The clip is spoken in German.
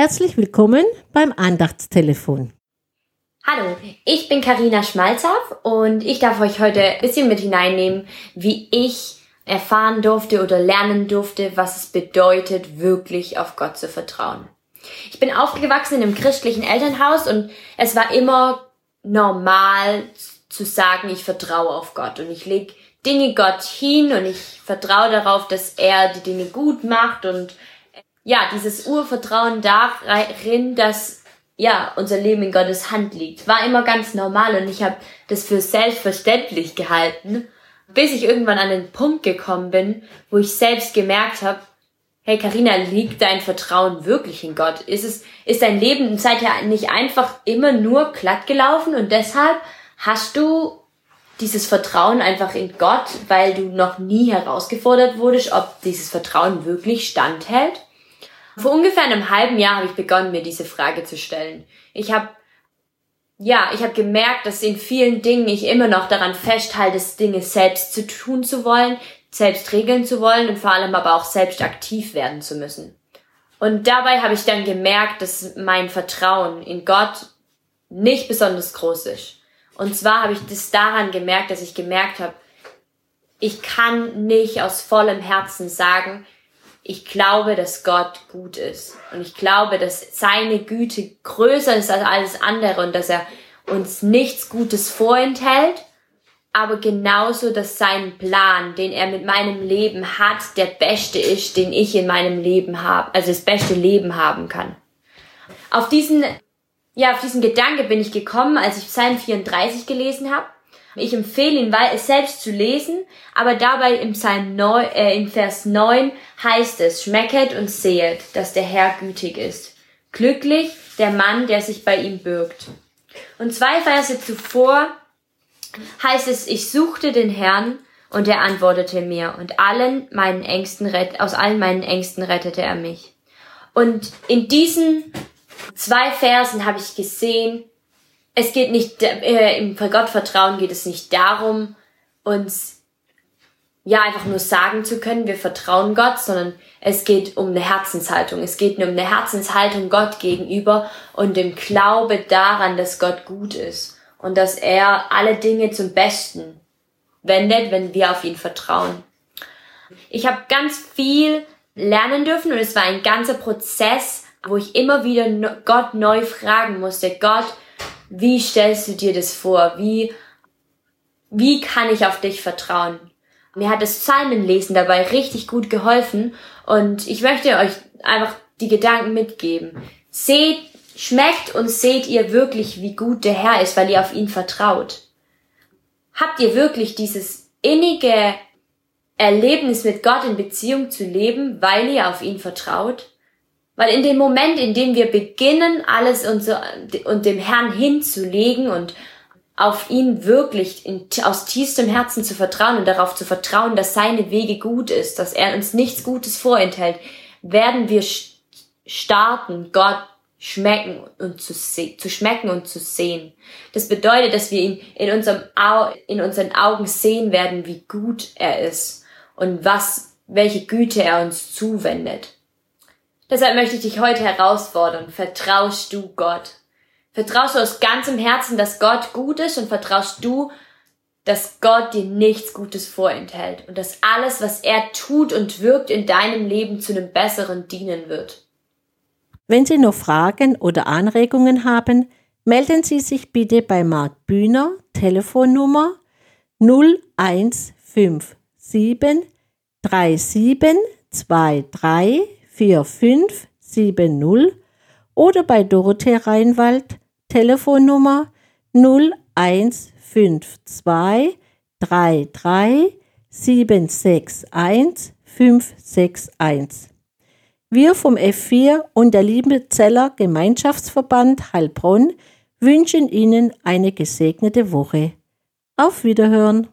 Herzlich willkommen beim Andachtstelefon. Hallo, ich bin Karina Schmalzaf und ich darf euch heute ein bisschen mit hineinnehmen, wie ich erfahren durfte oder lernen durfte, was es bedeutet, wirklich auf Gott zu vertrauen. Ich bin aufgewachsen in einem christlichen Elternhaus und es war immer normal zu sagen, ich vertraue auf Gott und ich lege Dinge Gott hin und ich vertraue darauf, dass er die Dinge gut macht und ja, dieses Urvertrauen darin, dass ja, unser Leben in Gottes Hand liegt, war immer ganz normal und ich habe das für selbstverständlich gehalten, bis ich irgendwann an den Punkt gekommen bin, wo ich selbst gemerkt habe, hey Karina, liegt dein Vertrauen wirklich in Gott? Ist es ist dein Leben seither nicht einfach immer nur glatt gelaufen und deshalb hast du dieses Vertrauen einfach in Gott, weil du noch nie herausgefordert wurdest, ob dieses Vertrauen wirklich standhält? Vor ungefähr einem halben Jahr habe ich begonnen, mir diese Frage zu stellen. Ich habe ja, ich habe gemerkt, dass in vielen Dingen ich immer noch daran festhalte, Dinge selbst zu tun zu wollen, selbst regeln zu wollen und vor allem aber auch selbst aktiv werden zu müssen. Und dabei habe ich dann gemerkt, dass mein Vertrauen in Gott nicht besonders groß ist. Und zwar habe ich das daran gemerkt, dass ich gemerkt habe, ich kann nicht aus vollem Herzen sagen, ich glaube, dass Gott gut ist. Und ich glaube, dass seine Güte größer ist als alles andere und dass er uns nichts Gutes vorenthält, aber genauso, dass sein Plan, den er mit meinem Leben hat, der beste ist, den ich in meinem Leben habe, also das beste Leben haben kann. Auf diesen ja, auf diesen Gedanke bin ich gekommen, als ich Psalm 34 gelesen habe. Ich empfehle ihn, es selbst zu lesen, aber dabei im Psalm 9, äh, in Vers 9 heißt es, schmecket und sehet, dass der Herr gütig ist. Glücklich der Mann, der sich bei ihm bürgt. Und zwei Verse zuvor heißt es, ich suchte den Herrn und er antwortete mir und allen meinen Ängsten aus allen meinen Ängsten rettete er mich. Und in diesen zwei Versen habe ich gesehen, es geht nicht, äh, im Gottvertrauen geht es nicht darum, uns ja einfach nur sagen zu können, wir vertrauen Gott, sondern es geht um eine Herzenshaltung. Es geht nur um eine Herzenshaltung Gott gegenüber und dem Glaube daran, dass Gott gut ist und dass er alle Dinge zum Besten wendet, wenn wir auf ihn vertrauen. Ich habe ganz viel lernen dürfen und es war ein ganzer Prozess, wo ich immer wieder Gott neu fragen musste, Gott, wie stellst du dir das vor? Wie, wie kann ich auf dich vertrauen? Mir hat das Psalmenlesen dabei richtig gut geholfen und ich möchte euch einfach die Gedanken mitgeben. Seht, schmeckt und seht ihr wirklich, wie gut der Herr ist, weil ihr auf ihn vertraut? Habt ihr wirklich dieses innige Erlebnis mit Gott in Beziehung zu leben, weil ihr auf ihn vertraut? Weil in dem Moment, in dem wir beginnen, alles und, so, und dem Herrn hinzulegen und auf ihn wirklich in, aus tiefstem Herzen zu vertrauen und darauf zu vertrauen, dass seine Wege gut ist, dass er uns nichts Gutes vorenthält, werden wir starten, Gott schmecken und zu, zu schmecken und zu sehen. Das bedeutet, dass wir ihn in unserem Au in unseren Augen sehen werden, wie gut er ist und was, welche Güte er uns zuwendet. Deshalb möchte ich dich heute herausfordern. Vertraust du Gott? Vertraust du aus ganzem Herzen, dass Gott gut ist und vertraust du, dass Gott dir nichts Gutes vorenthält und dass alles, was er tut und wirkt in deinem Leben zu einem besseren dienen wird? Wenn Sie noch Fragen oder Anregungen haben, melden Sie sich bitte bei Marc Bühner, Telefonnummer 0157 3723 4570 oder bei Dorothee Reinwald Telefonnummer 0152 33 761 561. Wir vom F4 und der Liebezeller Gemeinschaftsverband Heilbronn wünschen Ihnen eine gesegnete Woche. Auf Wiederhören!